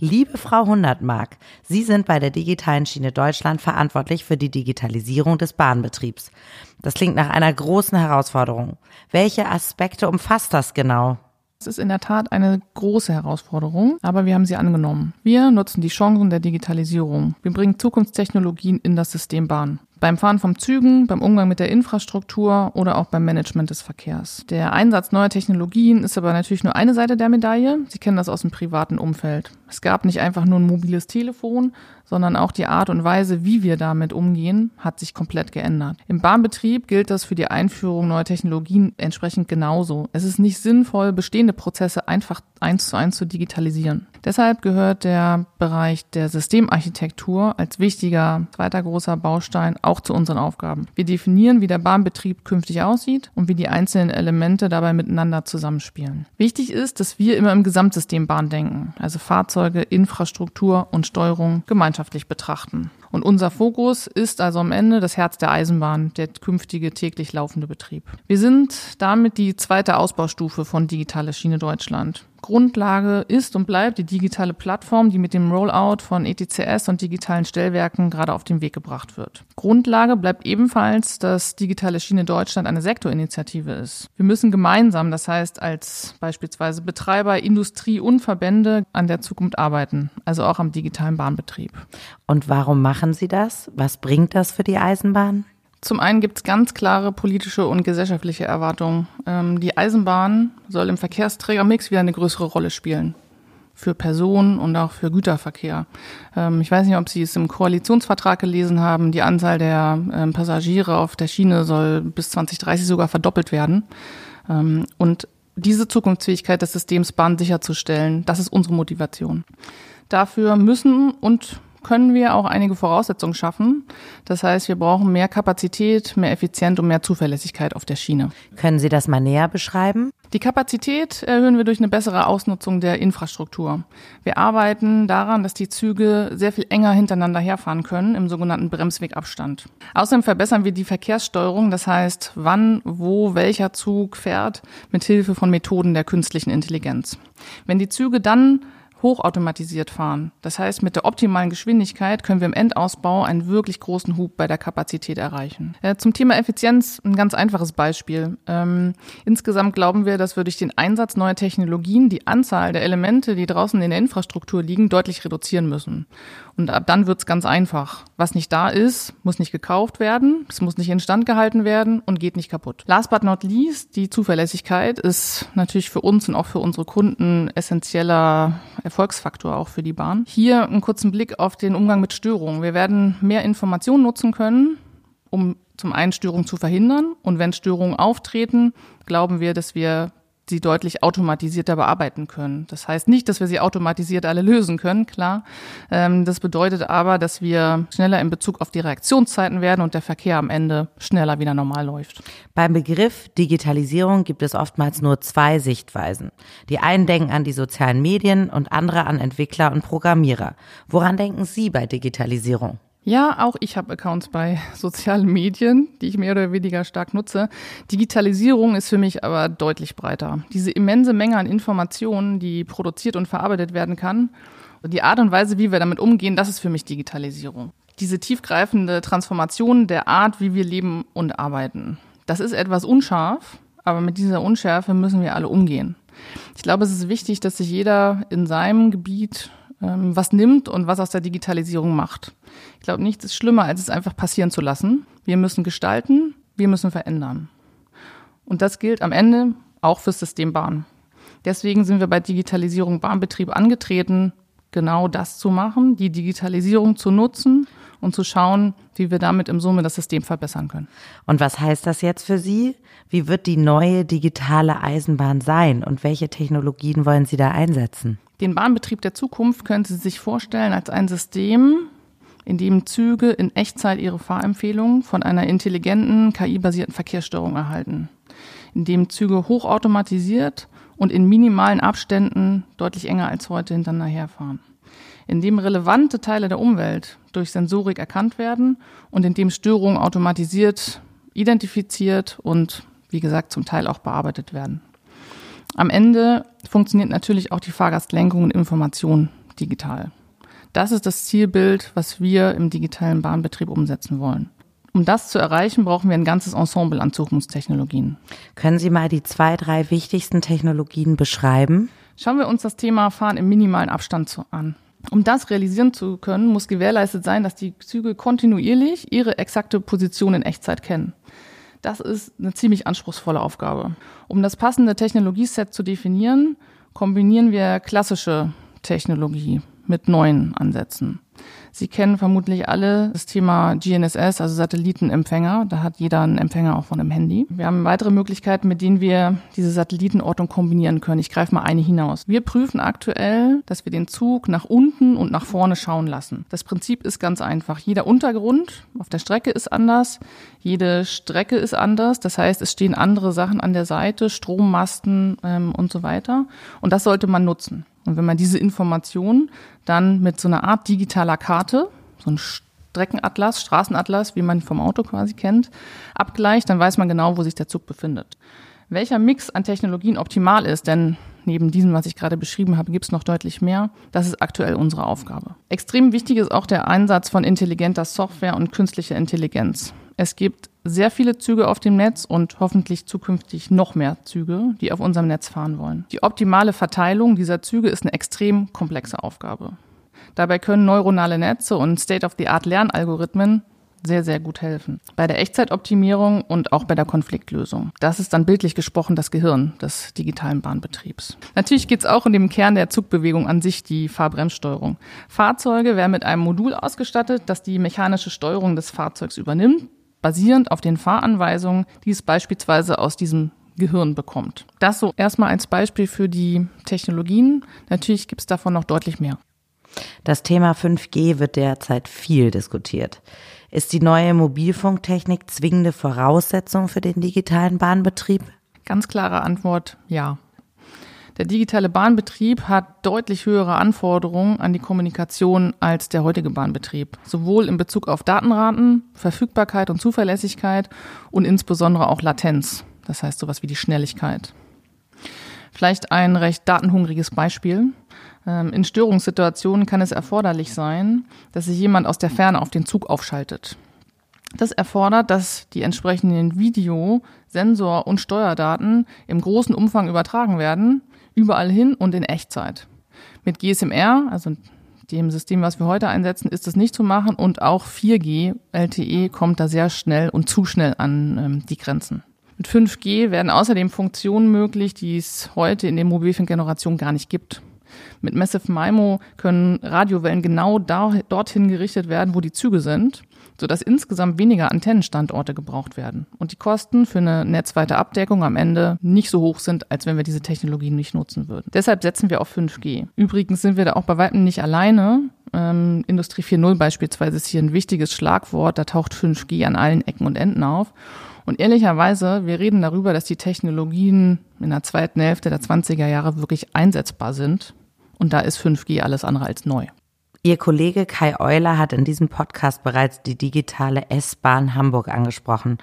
Liebe Frau Hundertmark, Sie sind bei der digitalen Schiene Deutschland verantwortlich für die Digitalisierung des Bahnbetriebs. Das klingt nach einer großen Herausforderung. Welche Aspekte umfasst das genau? Es ist in der Tat eine große Herausforderung, aber wir haben sie angenommen. Wir nutzen die Chancen der Digitalisierung. Wir bringen Zukunftstechnologien in das System Bahn. Beim Fahren von Zügen, beim Umgang mit der Infrastruktur oder auch beim Management des Verkehrs. Der Einsatz neuer Technologien ist aber natürlich nur eine Seite der Medaille. Sie kennen das aus dem privaten Umfeld. Es gab nicht einfach nur ein mobiles Telefon, sondern auch die Art und Weise, wie wir damit umgehen, hat sich komplett geändert. Im Bahnbetrieb gilt das für die Einführung neuer Technologien entsprechend genauso. Es ist nicht sinnvoll, bestehende Prozesse einfach eins zu eins zu digitalisieren. Deshalb gehört der Bereich der Systemarchitektur als wichtiger zweiter großer Baustein auch zu unseren Aufgaben. Wir definieren, wie der Bahnbetrieb künftig aussieht und wie die einzelnen Elemente dabei miteinander zusammenspielen. Wichtig ist, dass wir immer im Gesamtsystem Bahn denken, also Fahrzeuge, Infrastruktur und Steuerung gemeinschaftlich betrachten. Und unser Fokus ist also am Ende das Herz der Eisenbahn, der künftige täglich laufende Betrieb. Wir sind damit die zweite Ausbaustufe von Digitale Schiene Deutschland. Grundlage ist und bleibt die digitale Plattform, die mit dem Rollout von ETCS und digitalen Stellwerken gerade auf den Weg gebracht wird. Grundlage bleibt ebenfalls, dass Digitale Schiene Deutschland eine Sektorinitiative ist. Wir müssen gemeinsam, das heißt als beispielsweise Betreiber, Industrie und Verbände an der Zukunft arbeiten, also auch am digitalen Bahnbetrieb. Und warum machen Sie das? Was bringt das für die Eisenbahn? Zum einen gibt es ganz klare politische und gesellschaftliche Erwartungen. Ähm, die Eisenbahn soll im Verkehrsträgermix wieder eine größere Rolle spielen. Für Personen und auch für Güterverkehr. Ähm, ich weiß nicht, ob Sie es im Koalitionsvertrag gelesen haben. Die Anzahl der ähm, Passagiere auf der Schiene soll bis 2030 sogar verdoppelt werden. Ähm, und diese Zukunftsfähigkeit des Systems Bahn sicherzustellen, das ist unsere Motivation. Dafür müssen und können wir auch einige Voraussetzungen schaffen. Das heißt, wir brauchen mehr Kapazität, mehr Effizienz und mehr Zuverlässigkeit auf der Schiene. Können Sie das mal näher beschreiben? Die Kapazität erhöhen wir durch eine bessere Ausnutzung der Infrastruktur. Wir arbeiten daran, dass die Züge sehr viel enger hintereinander herfahren können im sogenannten Bremswegabstand. Außerdem verbessern wir die Verkehrssteuerung, das heißt, wann, wo, welcher Zug fährt, mit Hilfe von Methoden der künstlichen Intelligenz. Wenn die Züge dann hochautomatisiert fahren. Das heißt, mit der optimalen Geschwindigkeit können wir im Endausbau einen wirklich großen Hub bei der Kapazität erreichen. Äh, zum Thema Effizienz ein ganz einfaches Beispiel. Ähm, insgesamt glauben wir, dass wir durch den Einsatz neuer Technologien die Anzahl der Elemente, die draußen in der Infrastruktur liegen, deutlich reduzieren müssen. Und ab dann wird's ganz einfach. Was nicht da ist, muss nicht gekauft werden, es muss nicht instand gehalten werden und geht nicht kaputt. Last but not least, die Zuverlässigkeit ist natürlich für uns und auch für unsere Kunden essentieller Erfolgsfaktor auch für die Bahn. Hier einen kurzen Blick auf den Umgang mit Störungen. Wir werden mehr Informationen nutzen können, um zum einen Störungen zu verhindern. Und wenn Störungen auftreten, glauben wir, dass wir sie deutlich automatisierter bearbeiten können. Das heißt nicht, dass wir sie automatisiert alle lösen können, klar. Ähm, das bedeutet aber, dass wir schneller in Bezug auf die Reaktionszeiten werden und der Verkehr am Ende schneller wieder normal läuft. Beim Begriff Digitalisierung gibt es oftmals nur zwei Sichtweisen. Die einen denken an die sozialen Medien und andere an Entwickler und Programmierer. Woran denken Sie bei Digitalisierung? Ja, auch ich habe Accounts bei sozialen Medien, die ich mehr oder weniger stark nutze. Digitalisierung ist für mich aber deutlich breiter. Diese immense Menge an Informationen, die produziert und verarbeitet werden kann, die Art und Weise, wie wir damit umgehen, das ist für mich Digitalisierung. Diese tiefgreifende Transformation der Art, wie wir leben und arbeiten. Das ist etwas unscharf, aber mit dieser Unschärfe müssen wir alle umgehen. Ich glaube, es ist wichtig, dass sich jeder in seinem Gebiet ähm, was nimmt und was aus der Digitalisierung macht. Ich glaube, nichts ist schlimmer, als es einfach passieren zu lassen. Wir müssen gestalten, wir müssen verändern. Und das gilt am Ende auch fürs System Bahn. Deswegen sind wir bei Digitalisierung Bahnbetrieb angetreten, genau das zu machen, die Digitalisierung zu nutzen und zu schauen, wie wir damit im Summe das System verbessern können. Und was heißt das jetzt für Sie? Wie wird die neue digitale Eisenbahn sein und welche Technologien wollen Sie da einsetzen? Den Bahnbetrieb der Zukunft können Sie sich vorstellen als ein System, in dem Züge in Echtzeit ihre Fahrempfehlungen von einer intelligenten, KI-basierten Verkehrssteuerung erhalten, in dem Züge hochautomatisiert und in minimalen Abständen deutlich enger als heute hintereinander herfahren, in dem relevante Teile der Umwelt durch Sensorik erkannt werden und in dem Störungen automatisiert identifiziert und, wie gesagt, zum Teil auch bearbeitet werden. Am Ende funktioniert natürlich auch die Fahrgastlenkung und Information digital. Das ist das Zielbild, was wir im digitalen Bahnbetrieb umsetzen wollen. Um das zu erreichen, brauchen wir ein ganzes Ensemble an Zukunftstechnologien. Können Sie mal die zwei, drei wichtigsten Technologien beschreiben? Schauen wir uns das Thema Fahren im minimalen Abstand an. Um das realisieren zu können, muss gewährleistet sein, dass die Züge kontinuierlich ihre exakte Position in Echtzeit kennen. Das ist eine ziemlich anspruchsvolle Aufgabe. Um das passende Technologieset zu definieren, kombinieren wir klassische Technologie mit neuen Ansätzen. Sie kennen vermutlich alle das Thema GNSS, also Satellitenempfänger. Da hat jeder einen Empfänger auch von einem Handy. Wir haben weitere Möglichkeiten, mit denen wir diese Satellitenortung kombinieren können. Ich greife mal eine hinaus. Wir prüfen aktuell, dass wir den Zug nach unten und nach vorne schauen lassen. Das Prinzip ist ganz einfach. Jeder Untergrund auf der Strecke ist anders. Jede Strecke ist anders. Das heißt, es stehen andere Sachen an der Seite, Strommasten ähm, und so weiter. Und das sollte man nutzen. Und wenn man diese Informationen dann mit so einer Art digitaler Karte, so ein Streckenatlas, Straßenatlas, wie man vom Auto quasi kennt, abgleicht, dann weiß man genau, wo sich der Zug befindet. Welcher Mix an Technologien optimal ist, denn neben diesem, was ich gerade beschrieben habe, gibt es noch deutlich mehr. Das ist aktuell unsere Aufgabe. Extrem wichtig ist auch der Einsatz von intelligenter Software und künstlicher Intelligenz. Es gibt sehr viele Züge auf dem Netz und hoffentlich zukünftig noch mehr Züge, die auf unserem Netz fahren wollen. Die optimale Verteilung dieser Züge ist eine extrem komplexe Aufgabe. Dabei können neuronale Netze und State-of-the-Art-Lernalgorithmen sehr, sehr gut helfen. Bei der Echtzeitoptimierung und auch bei der Konfliktlösung. Das ist dann bildlich gesprochen das Gehirn des digitalen Bahnbetriebs. Natürlich geht es auch in dem Kern der Zugbewegung an sich, die Fahrbremssteuerung. Fahrzeuge werden mit einem Modul ausgestattet, das die mechanische Steuerung des Fahrzeugs übernimmt basierend auf den Fahranweisungen, die es beispielsweise aus diesem Gehirn bekommt. Das so erstmal als Beispiel für die Technologien. Natürlich gibt es davon noch deutlich mehr. Das Thema 5G wird derzeit viel diskutiert. Ist die neue Mobilfunktechnik zwingende Voraussetzung für den digitalen Bahnbetrieb? Ganz klare Antwort, ja. Der digitale Bahnbetrieb hat deutlich höhere Anforderungen an die Kommunikation als der heutige Bahnbetrieb, sowohl in Bezug auf Datenraten, Verfügbarkeit und Zuverlässigkeit und insbesondere auch Latenz, das heißt sowas wie die Schnelligkeit. Vielleicht ein recht datenhungriges Beispiel. Ähm, in Störungssituationen kann es erforderlich sein, dass sich jemand aus der Ferne auf den Zug aufschaltet. Das erfordert, dass die entsprechenden Video-, Sensor- und Steuerdaten im großen Umfang übertragen werden überall hin und in Echtzeit. Mit GSMR, also dem System, was wir heute einsetzen, ist das nicht zu machen und auch 4G LTE kommt da sehr schnell und zu schnell an ähm, die Grenzen. Mit 5G werden außerdem Funktionen möglich, die es heute in der Mobilfunkgeneration gar nicht gibt. Mit Massive MIMO können Radiowellen genau da, dorthin gerichtet werden, wo die Züge sind sodass insgesamt weniger Antennenstandorte gebraucht werden und die Kosten für eine netzweite Abdeckung am Ende nicht so hoch sind, als wenn wir diese Technologien nicht nutzen würden. Deshalb setzen wir auf 5G. Übrigens sind wir da auch bei weitem nicht alleine. Ähm, Industrie 4.0 beispielsweise ist hier ein wichtiges Schlagwort. Da taucht 5G an allen Ecken und Enden auf. Und ehrlicherweise, wir reden darüber, dass die Technologien in der zweiten Hälfte der 20er Jahre wirklich einsetzbar sind. Und da ist 5G alles andere als neu. Ihr Kollege Kai Euler hat in diesem Podcast bereits die digitale S-Bahn Hamburg angesprochen.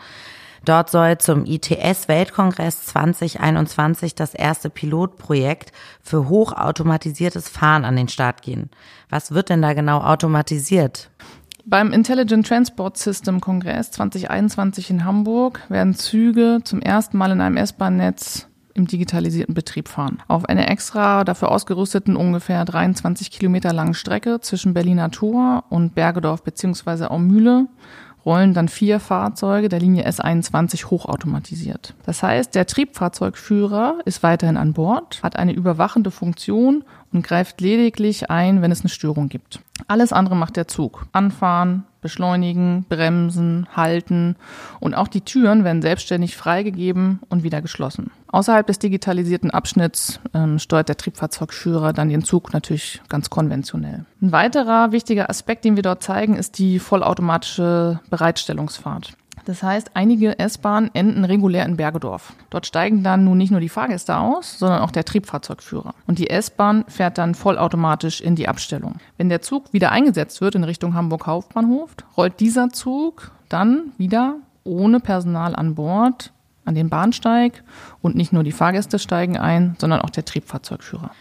Dort soll zum ITS-Weltkongress 2021 das erste Pilotprojekt für hochautomatisiertes Fahren an den Start gehen. Was wird denn da genau automatisiert? Beim Intelligent Transport System Kongress 2021 in Hamburg werden Züge zum ersten Mal in einem S-Bahn-Netz im digitalisierten Betrieb fahren. Auf einer extra dafür ausgerüsteten ungefähr 23 Kilometer langen Strecke zwischen Berliner Tor und Bergedorf bzw. Aumühle rollen dann vier Fahrzeuge der Linie S21 hochautomatisiert. Das heißt, der Triebfahrzeugführer ist weiterhin an Bord, hat eine überwachende Funktion und greift lediglich ein, wenn es eine Störung gibt. Alles andere macht der Zug. Anfahren, beschleunigen, bremsen, halten und auch die Türen werden selbstständig freigegeben und wieder geschlossen. Außerhalb des digitalisierten Abschnitts ähm, steuert der Triebfahrzeugführer dann den Zug natürlich ganz konventionell. Ein weiterer wichtiger Aspekt, den wir dort zeigen, ist die vollautomatische Bereitstellungsfahrt. Das heißt, einige S-Bahnen enden regulär in Bergedorf. Dort steigen dann nun nicht nur die Fahrgäste aus, sondern auch der Triebfahrzeugführer. Und die S-Bahn fährt dann vollautomatisch in die Abstellung. Wenn der Zug wieder eingesetzt wird in Richtung Hamburg Hauptbahnhof, rollt dieser Zug dann wieder ohne Personal an Bord an den Bahnsteig und nicht nur die Fahrgäste steigen ein, sondern auch der Triebfahrzeugführer.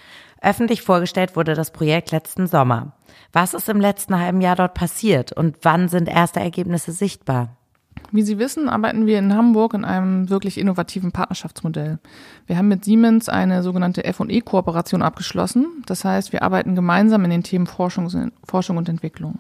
Öffentlich vorgestellt wurde das Projekt letzten Sommer. Was ist im letzten halben Jahr dort passiert und wann sind erste Ergebnisse sichtbar? Wie Sie wissen, arbeiten wir in Hamburg in einem wirklich innovativen Partnerschaftsmodell. Wir haben mit Siemens eine sogenannte F&E-Kooperation abgeschlossen. Das heißt, wir arbeiten gemeinsam in den Themen Forschung, Forschung und Entwicklung.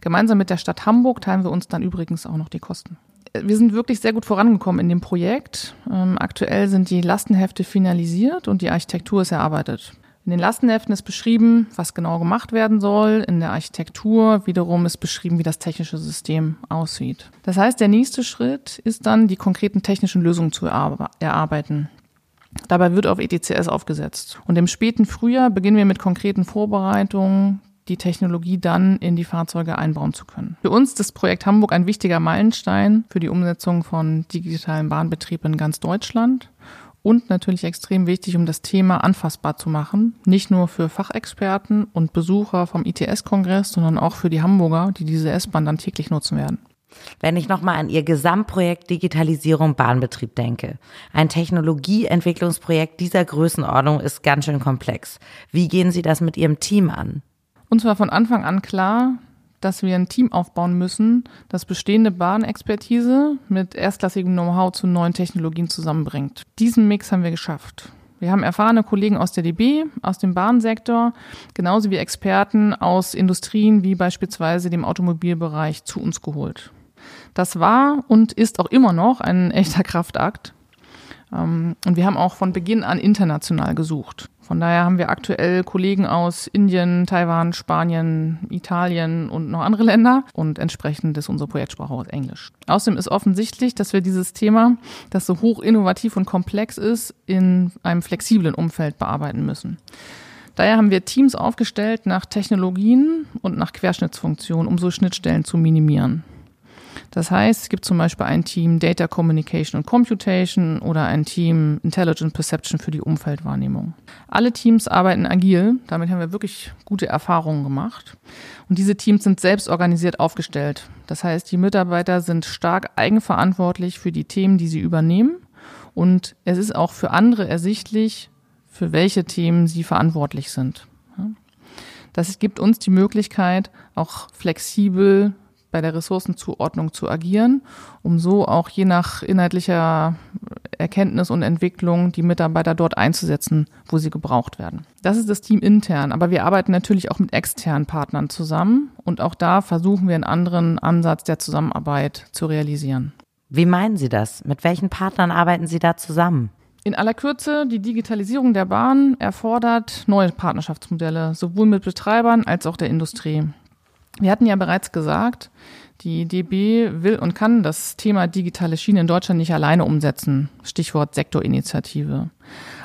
Gemeinsam mit der Stadt Hamburg teilen wir uns dann übrigens auch noch die Kosten. Wir sind wirklich sehr gut vorangekommen in dem Projekt. Ähm, aktuell sind die Lastenhefte finalisiert und die Architektur ist erarbeitet. In den Lastenheften ist beschrieben, was genau gemacht werden soll. In der Architektur wiederum ist beschrieben, wie das technische System aussieht. Das heißt, der nächste Schritt ist dann, die konkreten technischen Lösungen zu erarbeiten. Dabei wird auf ETCS aufgesetzt. Und im späten Frühjahr beginnen wir mit konkreten Vorbereitungen, die Technologie dann in die Fahrzeuge einbauen zu können. Für uns ist das Projekt Hamburg ein wichtiger Meilenstein für die Umsetzung von digitalen Bahnbetrieb in ganz Deutschland und natürlich extrem wichtig, um das Thema anfassbar zu machen. Nicht nur für Fachexperten und Besucher vom ITS-Kongress, sondern auch für die Hamburger, die diese S-Bahn dann täglich nutzen werden. Wenn ich nochmal an Ihr Gesamtprojekt Digitalisierung Bahnbetrieb denke. Ein Technologieentwicklungsprojekt dieser Größenordnung ist ganz schön komplex. Wie gehen Sie das mit Ihrem Team an? Uns war von Anfang an klar, dass wir ein Team aufbauen müssen, das bestehende Bahnexpertise mit erstklassigem Know-how zu neuen Technologien zusammenbringt. Diesen Mix haben wir geschafft. Wir haben erfahrene Kollegen aus der DB, aus dem Bahnsektor, genauso wie Experten aus Industrien wie beispielsweise dem Automobilbereich zu uns geholt. Das war und ist auch immer noch ein echter Kraftakt. Ähm, und wir haben auch von Beginn an international gesucht. Von daher haben wir aktuell Kollegen aus Indien, Taiwan, Spanien, Italien und noch andere Länder. Und entsprechend ist unsere Projektsprache auch Englisch. Außerdem ist offensichtlich, dass wir dieses Thema, das so hoch innovativ und komplex ist, in einem flexiblen Umfeld bearbeiten müssen. Daher haben wir Teams aufgestellt nach Technologien und nach Querschnittsfunktionen, um so Schnittstellen zu minimieren. Das heißt, es gibt zum Beispiel ein Team Data Communication und Computation oder ein Team Intelligent Perception für die Umfeldwahrnehmung. Alle Teams arbeiten agil. Damit haben wir wirklich gute Erfahrungen gemacht. Und diese Teams sind selbst organisiert aufgestellt. Das heißt, die Mitarbeiter sind stark eigenverantwortlich für die Themen, die sie übernehmen. Und es ist auch für andere ersichtlich, für welche Themen sie verantwortlich sind. Das gibt uns die Möglichkeit, auch flexibel bei der Ressourcenzuordnung zu agieren, um so auch je nach inhaltlicher Erkenntnis und Entwicklung die Mitarbeiter dort einzusetzen, wo sie gebraucht werden. Das ist das Team intern, aber wir arbeiten natürlich auch mit externen Partnern zusammen und auch da versuchen wir einen anderen Ansatz der Zusammenarbeit zu realisieren. Wie meinen Sie das? Mit welchen Partnern arbeiten Sie da zusammen? In aller Kürze, die Digitalisierung der Bahn erfordert neue Partnerschaftsmodelle, sowohl mit Betreibern als auch der Industrie. Wir hatten ja bereits gesagt, die DB will und kann das Thema digitale Schiene in Deutschland nicht alleine umsetzen. Stichwort Sektorinitiative.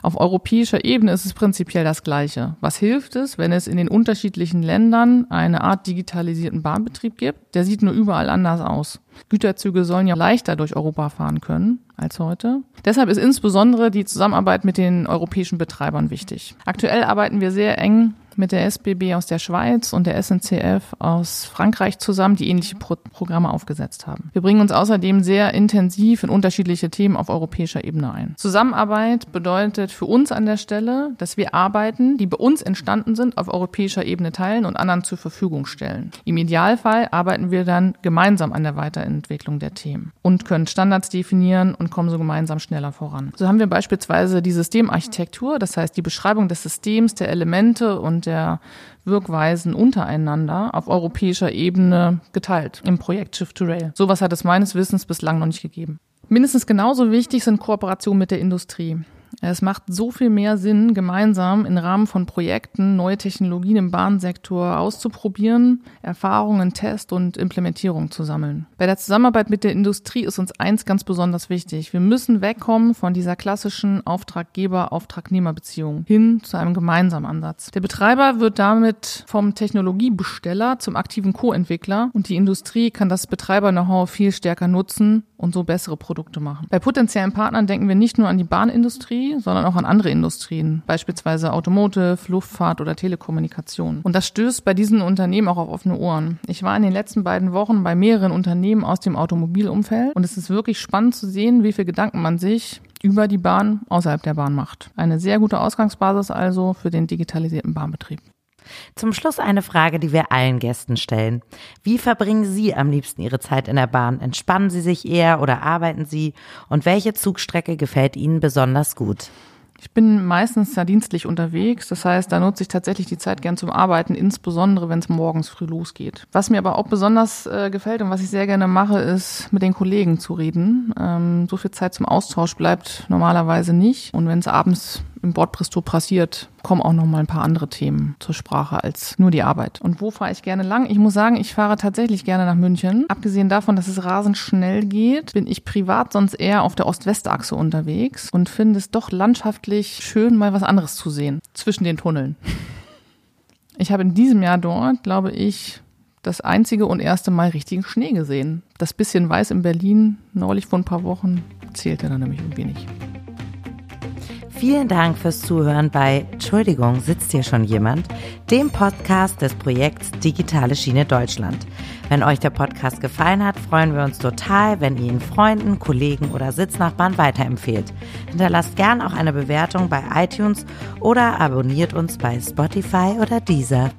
Auf europäischer Ebene ist es prinzipiell das Gleiche. Was hilft es, wenn es in den unterschiedlichen Ländern eine Art digitalisierten Bahnbetrieb gibt? Der sieht nur überall anders aus. Güterzüge sollen ja leichter durch Europa fahren können als heute. Deshalb ist insbesondere die Zusammenarbeit mit den europäischen Betreibern wichtig. Aktuell arbeiten wir sehr eng mit der SBB aus der Schweiz und der SNCF aus Frankreich zusammen, die ähnliche Pro Programme aufgesetzt haben. Wir bringen uns außerdem sehr intensiv in unterschiedliche Themen auf europäischer Ebene ein. Zusammenarbeit bedeutet für uns an der Stelle, dass wir Arbeiten, die bei uns entstanden sind, auf europäischer Ebene teilen und anderen zur Verfügung stellen. Im Idealfall arbeiten wir dann gemeinsam an der Weiterentwicklung der Themen und können Standards definieren und kommen so gemeinsam schneller voran. So haben wir beispielsweise die Systemarchitektur, das heißt die Beschreibung des Systems, der Elemente und der Wirkweisen untereinander auf europäischer Ebene geteilt im Projekt Shift to Rail. Sowas hat es meines Wissens bislang noch nicht gegeben. Mindestens genauso wichtig sind Kooperationen mit der Industrie. Es macht so viel mehr Sinn, gemeinsam im Rahmen von Projekten neue Technologien im Bahnsektor auszuprobieren, Erfahrungen, Test und Implementierung zu sammeln. Bei der Zusammenarbeit mit der Industrie ist uns eins ganz besonders wichtig. Wir müssen wegkommen von dieser klassischen Auftraggeber-Auftragnehmer-Beziehung hin zu einem gemeinsamen Ansatz. Der Betreiber wird damit vom Technologiebesteller zum aktiven Co-Entwickler und die Industrie kann das Betreiber-Know-how viel stärker nutzen und so bessere Produkte machen. Bei potenziellen Partnern denken wir nicht nur an die Bahnindustrie, sondern auch an andere Industrien, beispielsweise Automotive, Luftfahrt oder Telekommunikation. Und das stößt bei diesen Unternehmen auch auf offene Ohren. Ich war in den letzten beiden Wochen bei mehreren Unternehmen aus dem Automobilumfeld und es ist wirklich spannend zu sehen, wie viel Gedanken man sich über die Bahn außerhalb der Bahn macht. Eine sehr gute Ausgangsbasis also für den digitalisierten Bahnbetrieb. Zum Schluss eine Frage, die wir allen Gästen stellen. Wie verbringen Sie am liebsten Ihre Zeit in der Bahn? Entspannen Sie sich eher oder arbeiten Sie? Und welche Zugstrecke gefällt Ihnen besonders gut? Ich bin meistens ja dienstlich unterwegs, das heißt, da nutze ich tatsächlich die Zeit gern zum Arbeiten, insbesondere wenn es morgens früh losgeht. Was mir aber auch besonders äh, gefällt und was ich sehr gerne mache, ist mit den Kollegen zu reden. Ähm, so viel Zeit zum Austausch bleibt normalerweise nicht. Und wenn es abends im Bordbristow passiert, kommen auch noch mal ein paar andere Themen zur Sprache als nur die Arbeit. Und wo fahre ich gerne lang? Ich muss sagen, ich fahre tatsächlich gerne nach München. Abgesehen davon, dass es rasend schnell geht, bin ich privat sonst eher auf der Ost-West-Achse unterwegs und finde es doch landschaftlich schön, mal was anderes zu sehen zwischen den Tunneln. Ich habe in diesem Jahr dort, glaube ich, das einzige und erste Mal richtigen Schnee gesehen. Das bisschen Weiß in Berlin neulich vor ein paar Wochen zählte dann nämlich ein wenig. Vielen Dank fürs Zuhören bei Entschuldigung, sitzt hier schon jemand? Dem Podcast des Projekts Digitale Schiene Deutschland. Wenn euch der Podcast gefallen hat, freuen wir uns total, wenn ihr ihn Freunden, Kollegen oder Sitznachbarn weiterempfehlt. Hinterlasst gern auch eine Bewertung bei iTunes oder abonniert uns bei Spotify oder Deezer.